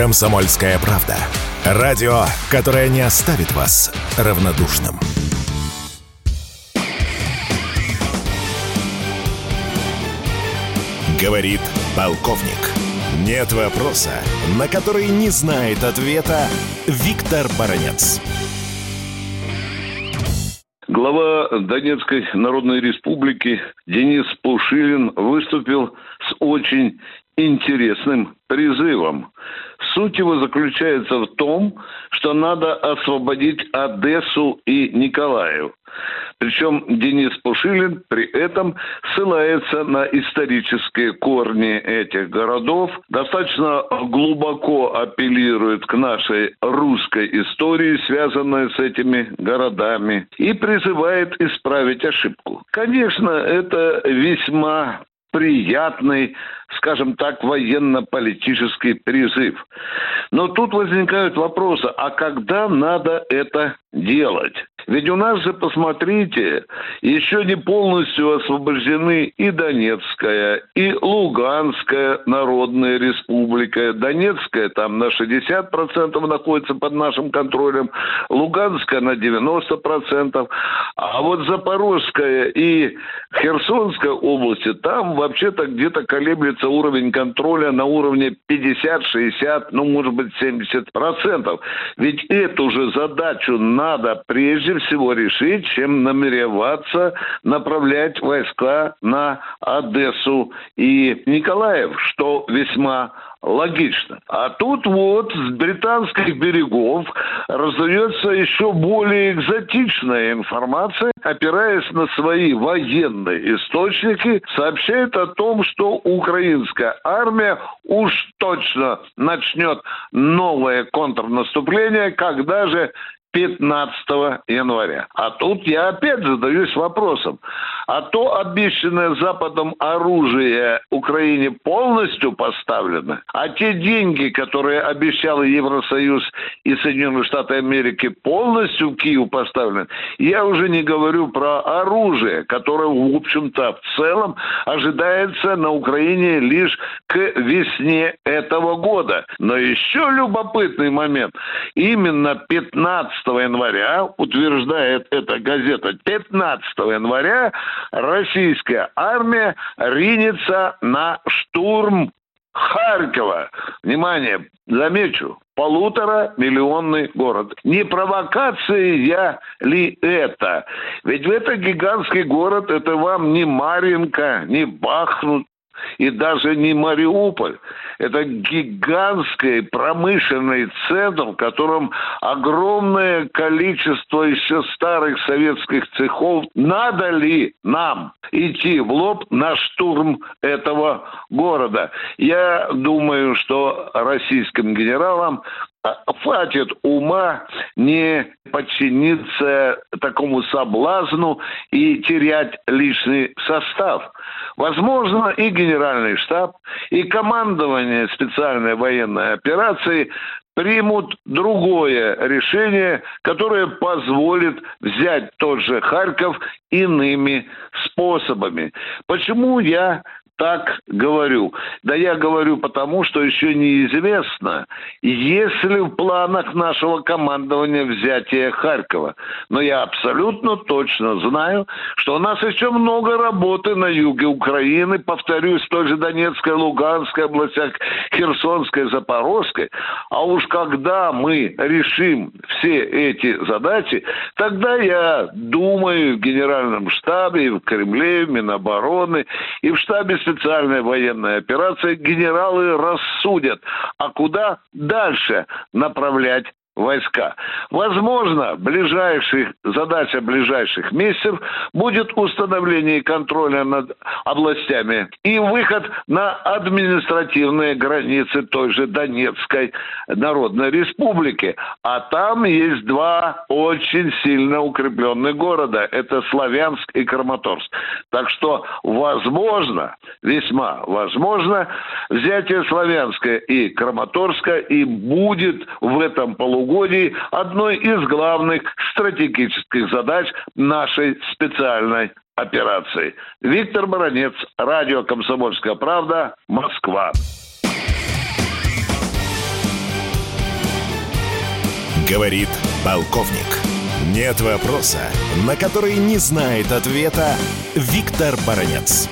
Комсомольская правда. Радио, которое не оставит вас равнодушным. Говорит полковник. Нет вопроса, на который не знает ответа Виктор Баранец. Глава Донецкой Народной Республики Денис Пушилин выступил с очень интересным призывом. Суть его заключается в том, что надо освободить Одессу и Николаев. Причем Денис Пушилин при этом ссылается на исторические корни этих городов, достаточно глубоко апеллирует к нашей русской истории, связанной с этими городами, и призывает исправить ошибку. Конечно, это весьма приятный, скажем так, военно-политический призыв. Но тут возникают вопросы, а когда надо это делать? Ведь у нас же, посмотрите, еще не полностью освобождены и Донецкая, и Луганская народная республика. Донецкая там на 60% находится под нашим контролем, Луганская на 90%. А вот Запорожская и Херсонская области, там вообще-то где-то колеблется уровень контроля на уровне 50-60, ну, может быть, 70%. Ведь эту же задачу надо прежде всего решить, чем намереваться направлять войска на Одессу и Николаев, что весьма Логично. А тут вот с британских берегов раздается еще более экзотичная информация, опираясь на свои военные источники, сообщает о том, что украинская армия уж точно начнет новое контрнаступление, когда же 15 января. А тут я опять задаюсь вопросом. А то обещанное Западом оружие Украине полностью поставлено, а те деньги, которые обещал Евросоюз и Соединенные Штаты Америки, полностью Киеву поставлены, я уже не говорю про оружие, которое, в общем-то, в целом ожидается на Украине лишь к весне этого года. Но еще любопытный момент. Именно 15 января, утверждает эта газета, 15 января российская армия ринется на штурм Харькова. Внимание, замечу, полутора миллионный город. Не провокация ли это? Ведь это гигантский город, это вам не Маринка, не Бахмут, и даже не Мариуполь. Это гигантский промышленный центр, в котором огромное количество еще старых советских цехов. Надо ли нам идти в лоб на штурм этого города? Я думаю, что российским генералам хватит ума не подчиниться такому соблазну и терять личный состав. Возможно, и генеральный штаб, и командование специальной военной операции примут другое решение, которое позволит взять тот же Харьков иными способами. Почему я так говорю? Да я говорю потому, что еще неизвестно, есть ли в планах нашего командования взятие Харькова. Но я абсолютно точно знаю, что у нас еще много работы на юге Украины, повторюсь, в той же Донецкой, Луганской областях, Херсонской, Запорожской. А уж когда мы решим все эти задачи, тогда я думаю в Генеральном штабе, и в Кремле, в Минобороны, и в штабе специальной военной операции генералы рассудят, а куда дальше направлять войска. Возможно, ближайших, задача ближайших месяцев будет установление контроля над областями и выход на административные границы той же Донецкой Народной Республики. А там есть два очень сильно укрепленных города. Это Славянск и Краматорск. Так что, возможно, весьма возможно, взятие Славянска и Краматорска и будет в этом полугодии полугодии одной из главных стратегических задач нашей специальной операции. Виктор Баранец, радио «Комсомольская правда», Москва. Говорит полковник. Нет вопроса, на который не знает ответа Виктор Баранец.